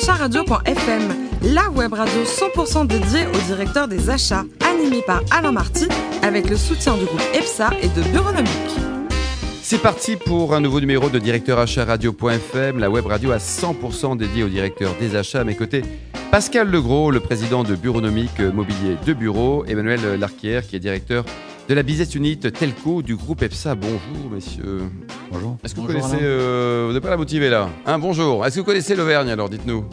acharadio.fm, la web radio 100% dédiée au directeur des achats, animée par Alain Marty, avec le soutien du groupe EPSA et de Bureaunomique. C'est parti pour un nouveau numéro de Directeur la web radio à 100% dédiée au directeur des achats. À mes côtés, Pascal Legros, le président de Bureaunomique Mobilier de Bureau, Emmanuel Larquière, qui est directeur de la business unit Telco du groupe EPSA. Bonjour, messieurs. Bonjour. Est-ce que vous connaissez. euh, vous n'êtes pas la motiver là Hein, Bonjour. Est-ce que vous connaissez l'Auvergne alors Dites-nous?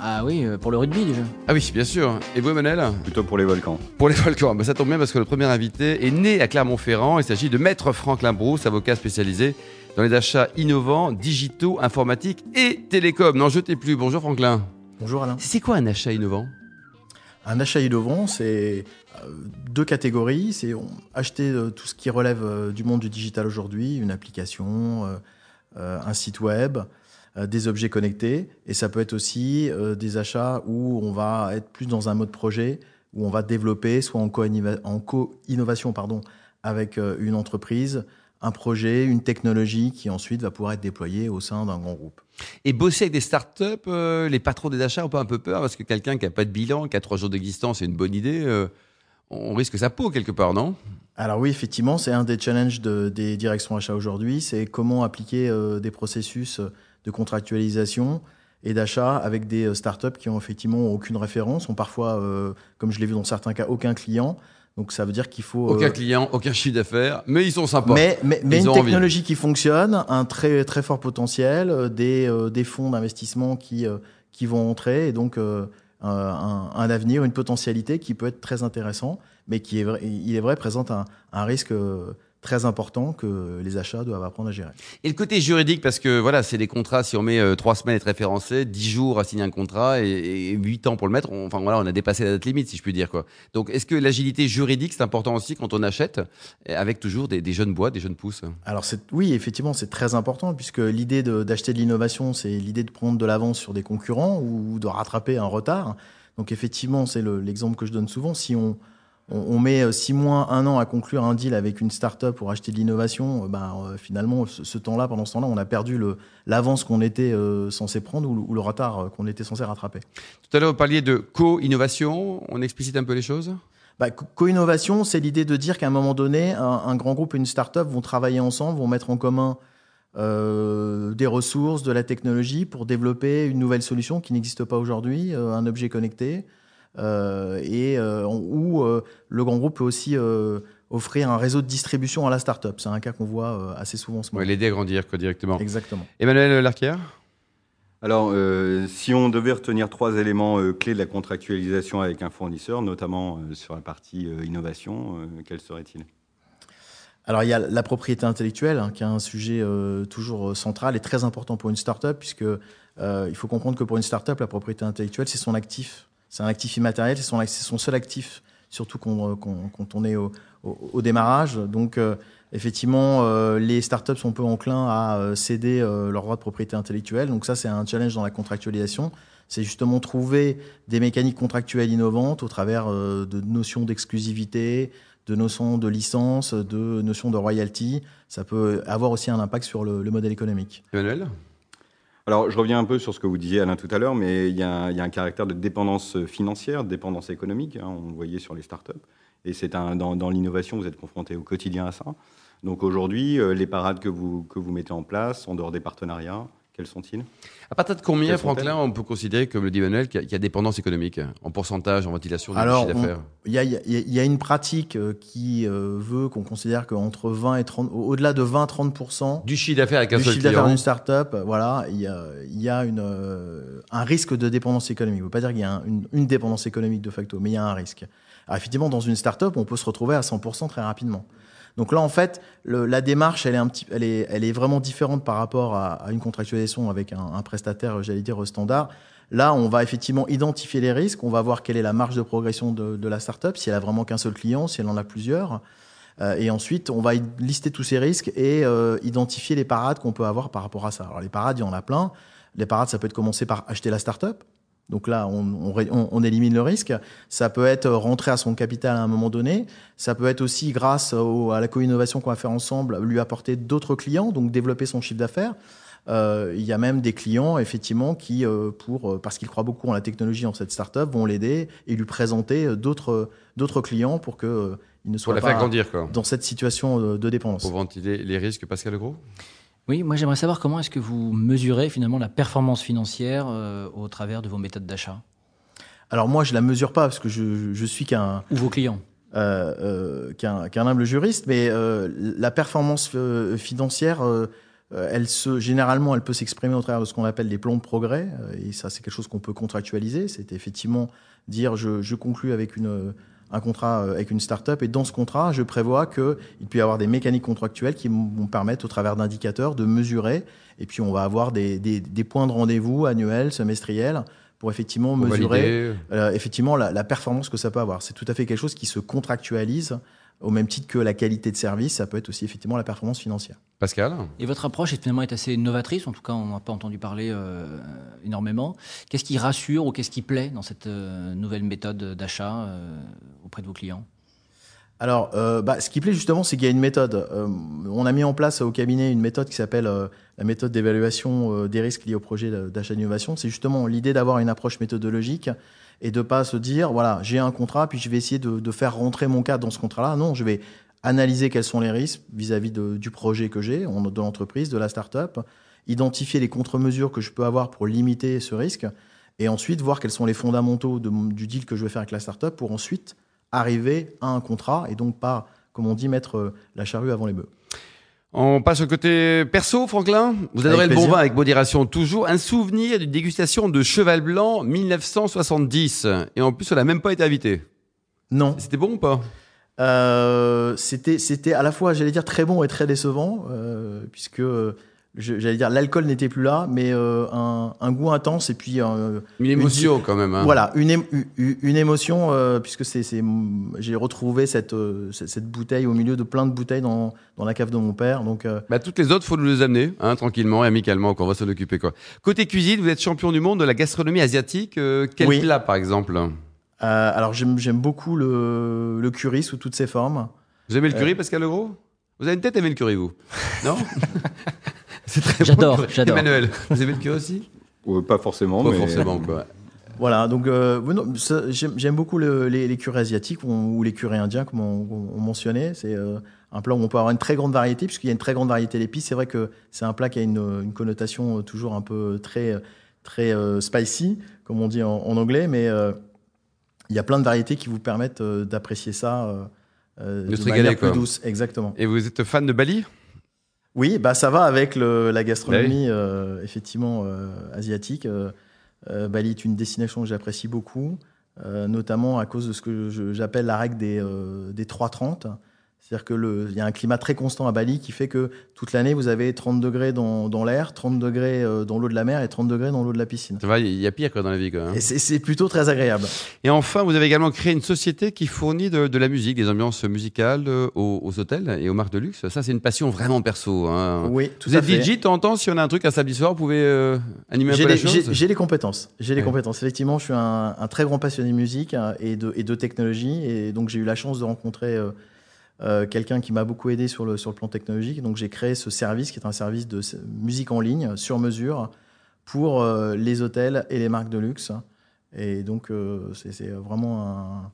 Ah oui, euh, pour le rugby déjà. Ah oui, bien sûr. Et vous, Emmanuel? Plutôt pour les volcans. Pour les volcans, bah, ça tombe bien parce que le premier invité est né à Clermont-Ferrand. Il s'agit de Maître Franklin Brousse, avocat spécialisé dans les achats innovants, digitaux, informatiques et télécom. N'en jetez plus. Bonjour Franklin. Bonjour Alain. C'est quoi un achat innovant? Un achat innovant, c'est deux catégories. C'est acheter euh, tout ce qui relève euh, du monde du digital aujourd'hui, une application, euh, euh, un site web, euh, des objets connectés. Et ça peut être aussi euh, des achats où on va être plus dans un mode projet, où on va développer, soit en co-innovation pardon, avec euh, une entreprise, un projet, une technologie qui ensuite va pouvoir être déployée au sein d'un grand groupe. Et bosser avec des startups, euh, les patrons des achats ont pas un peu peur parce que quelqu'un qui a pas de bilan, qui a trois jours d'existence, c'est une bonne idée. euh, on risque sa peau quelque part, non? Alors oui, effectivement, c'est un des challenges de- des directions achats aujourd'hui, c'est comment appliquer euh, des processus de contractualisation et d'achat avec des euh, startups qui ont effectivement aucune référence, ont parfois, euh, comme je l'ai vu dans certains cas, aucun client. Donc ça veut dire qu'il faut... Aucun euh, client, aucun chiffre d'affaires, mais ils sont sympas. mais, mais, mais Ils une envie. technologie qui fonctionne, un très, très fort potentiel, des, des fonds d'investissement qui, qui vont entrer, et donc un, un- avenir, une potentialité qui peut être très intéressant, mais qui, est il est vrai, présente un, un risque euh, très important que les achats doivent apprendre à gérer. Et le côté juridique, parce que voilà, c'est des contrats, si on met euh, trois semaines à être référencé, dix jours à signer un contrat et, et huit ans pour le mettre, on, enfin voilà, on a dépassé la date limite, si je puis dire. quoi. Donc est-ce que l'agilité juridique, c'est important aussi quand on achète, avec toujours des, des jeunes bois, des jeunes pousses? Alors oui, effectivement, c'est très important, puisque l'idée de- d'acheter de l'innovation, c'est l'idée de prendre de l'avance sur des concurrents ou de rattraper un retard. Donc effectivement, c'est le- l'exemple que je donne souvent. Si on, on, on met euh, six mois, un an à conclure un deal avec une start-up pour acheter de l'innovation, euh, ben, euh, finalement, ce, ce temps-là, pendant ce temps-là, on a perdu l'avance qu'on était euh, censé prendre ou, le- ou le retard qu'on était censé rattraper. Tout à l'heure, vous parliez de co-innovation, on explicite un peu les choses? Bah, co- Co-innovation, c'est l'idée de dire qu'à un moment donné, un, un grand groupe et une start-up vont travailler ensemble, vont mettre en commun euh, des ressources, de la technologie pour développer une nouvelle solution qui n'existe pas aujourd'hui, euh, un objet connecté, et euh, où euh, le grand groupe peut aussi euh, offrir un réseau de distribution à la start-up. C'est un cas qu'on voit euh, assez souvent en ce moment. Ouais, L'aider à grandir quoi, directement. Exactement. Emmanuel Larquière Alors, euh, si on devait retenir trois éléments euh, clés de la contractualisation avec un fournisseur, notamment euh, sur la partie euh, innovation, euh, quels seraient-ils? Alors, il y a la propriété intellectuelle, hein, qui est un sujet euh, toujours euh, central et très important pour une start-up, puisque euh, il faut comprendre que pour une start-up, la propriété intellectuelle, c'est son actif. C'est un actif immatériel, c'est son, seul actif, surtout quand, quand- quand on est au, démarrage. Donc, euh, effectivement, euh, les startups sont peu enclins à euh, céder leurs droits de propriété intellectuelle. Donc, ça, c'est un challenge dans la contractualisation. C'est justement trouver des mécaniques contractuelles innovantes au travers de notions d'exclusivité, de notions de licence, de notions de royalty. Ça peut avoir aussi un impact sur le, le modèle économique. Emmanuel? Alors, je reviens un peu sur ce que vous disiez, Alain, tout à l'heure, mais il y, a un- caractère de dépendance financière, de dépendance économique, hein, on le voyait sur les startups. Et c'est dans, dans l'innovation, vous êtes confronté au quotidien à ça. Donc aujourd'hui, euh, les parades que vous, que vous mettez en place, en dehors des partenariats, quels sont-ils? À partir de combien, Franklin, on peut considérer, comme le dit Emmanuel, qu'il y, a- qu'il y a dépendance économique En pourcentage, en ventilation du Alors, chiffre d'affaires? Il y a, il y a- il y a une pratique euh, qui euh, veut qu'on considère qu'entre 20 et 30, au- au-delà de 20-30% Du chiffre d'affaires avec un du seul chiffre d'affaires d'une start-up, euh, voilà, il y a, il y a une, euh, un risque de dépendance économique. Ça ne veut pas dire qu'il y a un- une, une dépendance économique de facto, mais il y a un risque. Alors effectivement, dans une start-up, on peut se retrouver à 100% très rapidement. Donc là, en fait, le- la démarche, elle est, un petit, elle, est, elle est vraiment différente par rapport à, à une contractualisation avec un, un prestataire, j'allais dire, standard. Là, on va effectivement identifier les risques, on va voir quelle est la marge de progression de, de la startup, si elle a vraiment qu'un seul client, si elle en a plusieurs. Euh, et ensuite, on va lister tous ces risques et euh, identifier les parades qu'on peut avoir par rapport à ça. Alors, les parades, il y en a plein. Les parades, ça peut être commencer par acheter la startup. Donc là, on, on ré- on- on élimine le risque. Ça peut être rentrer à son capital à un moment donné. Ça peut être aussi, grâce au- à la co-innovation qu'on va faire ensemble, lui apporter d'autres clients, donc développer son chiffre d'affaires. Euh, il y a même des clients, effectivement, qui, euh, pour, parce qu'ils croient beaucoup en la technologie, en cette startup, vont l'aider et lui présenter d'autres clients pour que il ne soit pour la pas faire grandir, quoi. dans cette situation de dépendance. Pour ventiler les risques, Pascal Legros Oui, moi j'aimerais savoir comment est-ce que vous mesurez finalement la performance financière euh, au travers de vos méthodes d'achat? Alors moi je la mesure pas parce que je, je suis qu'un Ou vos clients euh, euh, qu'un humble juriste, mais la performance financière, elle se généralement, elle peut s'exprimer au travers de ce qu'on appelle les plans de progrès, et ça c'est quelque chose qu'on peut contractualiser. C'est effectivement dire je, je conclus avec une un contrat euh, avec une start-up. Et dans ce contrat, je prévois qu'il peut y avoir des mécaniques contractuelles qui vont permettre au travers d'indicateurs de mesurer. Et puis on va avoir des, des, des points de rendez-vous annuels, semestriels pour effectivement Pour mesurer euh, effectivement la, la performance que ça peut avoir. C'est tout à fait quelque chose qui se contractualise au même titre que la qualité de service, ça peut être aussi effectivement la performance financière. Pascal Et votre approche est finalement est assez novatrice, en tout cas on n'a pas entendu parler euh, énormément. Qu'est-ce qui rassure ou qu'est-ce qui plaît dans cette euh, nouvelle méthode d'achat euh, auprès de vos clients? Alors, euh, bah, ce qui plaît justement, c'est qu'il y a une méthode. Euh, on a mis en place au cabinet une méthode qui s'appelle euh, la méthode d'évaluation euh, des risques liés au projet d'achat d'innovation. C'est justement l'idée d'avoir une approche méthodologique et de pas se dire, voilà, j'ai un contrat, puis je vais essayer de, faire rentrer mon cas dans ce contrat-là. Non, je vais analyser quels sont les risques vis-à-vis du projet que j'ai, de l'entreprise, de la start-up, identifier les contre-mesures que je peux avoir pour limiter ce risque, et ensuite voir quels sont les fondamentaux du deal que je vais faire avec la start-up pour ensuite arriver à un contrat et donc pas, comme on dit, mettre euh, la charrue avant les bœufs. On passe au côté perso, Franklin. Vous adorez le bon vin avec modération toujours. Un souvenir d'une dégustation de Cheval Blanc 1970. Et en plus, on n'a même pas été invité. Non, C'était bon ou pas? Euh, c'était à la fois, j'allais dire, très bon et très décevant, euh, puisque j'allais dire l'alcool n'était plus là, mais euh, un, un goût intense et puis euh, Une émotion quand même. hein. voilà une, ém- une, une émotion, euh, puisque c'est j'ai retrouvé cette, cette cette bouteille au milieu de plein de bouteilles dans, dans la cave de mon père, donc Bah, toutes les autres, faut nous les amener, hein, tranquillement et amicalement, qu'on va s'en occuper. Quoi. Côté cuisine, vous êtes champion du monde de la gastronomie asiatique. Quel Oui. plat, par exemple? Alors j'aime beaucoup le, le curry sous toutes ses formes. Vous aimez le curry, Pascal Legros? Vous avez une tête à aimer le curry, vous? Non? C'est très J'adore, bon, j'adore. Emmanuel, vous aimez le curry aussi? Ouais, pas forcément, Pas mais forcément, quoi. Voilà, donc euh, oui, non, ça, j'aime j'aime beaucoup le- les, les currys asiatiques ou, ou les currys indiens, comme on, on mentionnait. C'est euh, un plat où on peut avoir une très grande variété, puisqu'il y a une très grande variété d'épices. C'est vrai que c'est un plat qui a une, une connotation euh, toujours un peu très, très euh, spicy, comme on dit en, en anglais, mais euh, il y a plein de variétés qui vous permettent euh, d'apprécier ça De se manière plus quoi. douce. Exactement. Et vous êtes fan de Bali? Oui, bah ça va avec le, la Bah gastronomie euh, effectivement euh, asiatique. Euh, euh, Bali est une destination que j'apprécie beaucoup, euh, notamment à cause de ce que j'appelle la règle des, euh, des 3-30. C'est-à-dire que le- il y a un climat très constant à Bali qui fait que toute l'année vous avez 30 degrés dans, dans l'air, 30 degrés euh, dans l'eau de la mer et 30 degrés dans l'eau de la piscine. Ça va, il y a pire quoi, dans la vie. Quoi, hein. Et c'est plutôt très agréable. Et enfin, vous avez également créé une société qui fournit de, de la musique, des ambiances musicales euh, aux, aux hôtels et aux marques de luxe. Ça, c'est une passion vraiment perso. hein. Oui, tout Vous à êtes fait. DJ temps en temps, si on a un truc un samedi soir, vous pouvez euh, animer un peu la les, chose j'ai- les compétences. J'ai les Ouais. compétences. Effectivement, je suis un, un très grand passionné de musique euh, et de, et de technologie. Et donc, j'ai eu la chance de rencontrer euh, euh, quelqu'un qui m'a beaucoup aidé sur le, sur le plan technologique. Donc, j'ai créé ce service qui est un service de musique en ligne, sur mesure, pour euh, les hôtels et les marques de luxe. Et donc, euh, c'est vraiment un-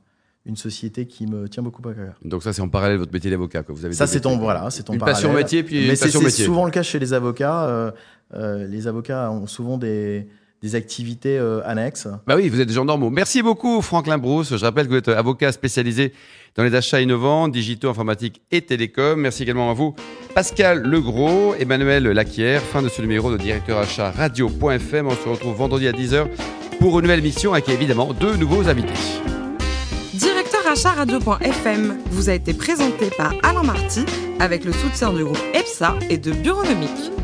une société qui me tient beaucoup à cœur. Donc ça, c'est en parallèle de votre métier d'avocat. quoi. Vous avez Ça, c'est ton, voilà, c'est ton Une passion parallèle. métier, puis Mais c'est souvent le cas chez les avocats. Les avocats ont souvent des, des activités euh, annexes. Bah oui, vous êtes des gens normaux. Merci beaucoup, Franklin Brousse. Je rappelle que vous êtes avocat spécialisé dans les achats innovants, digitaux, informatiques et télécoms. Merci également à vous, Pascal Legros, Emmanuel Laquière. Fin de ce numéro de directeur achat radio.fm. On se retrouve vendredi à 10h pour une nouvelle mission avec évidemment deux nouveaux invités. Directeur achat radio.fm vous a été présenté par Alain Marty avec le soutien du groupe EPSA et de Bureaunomique.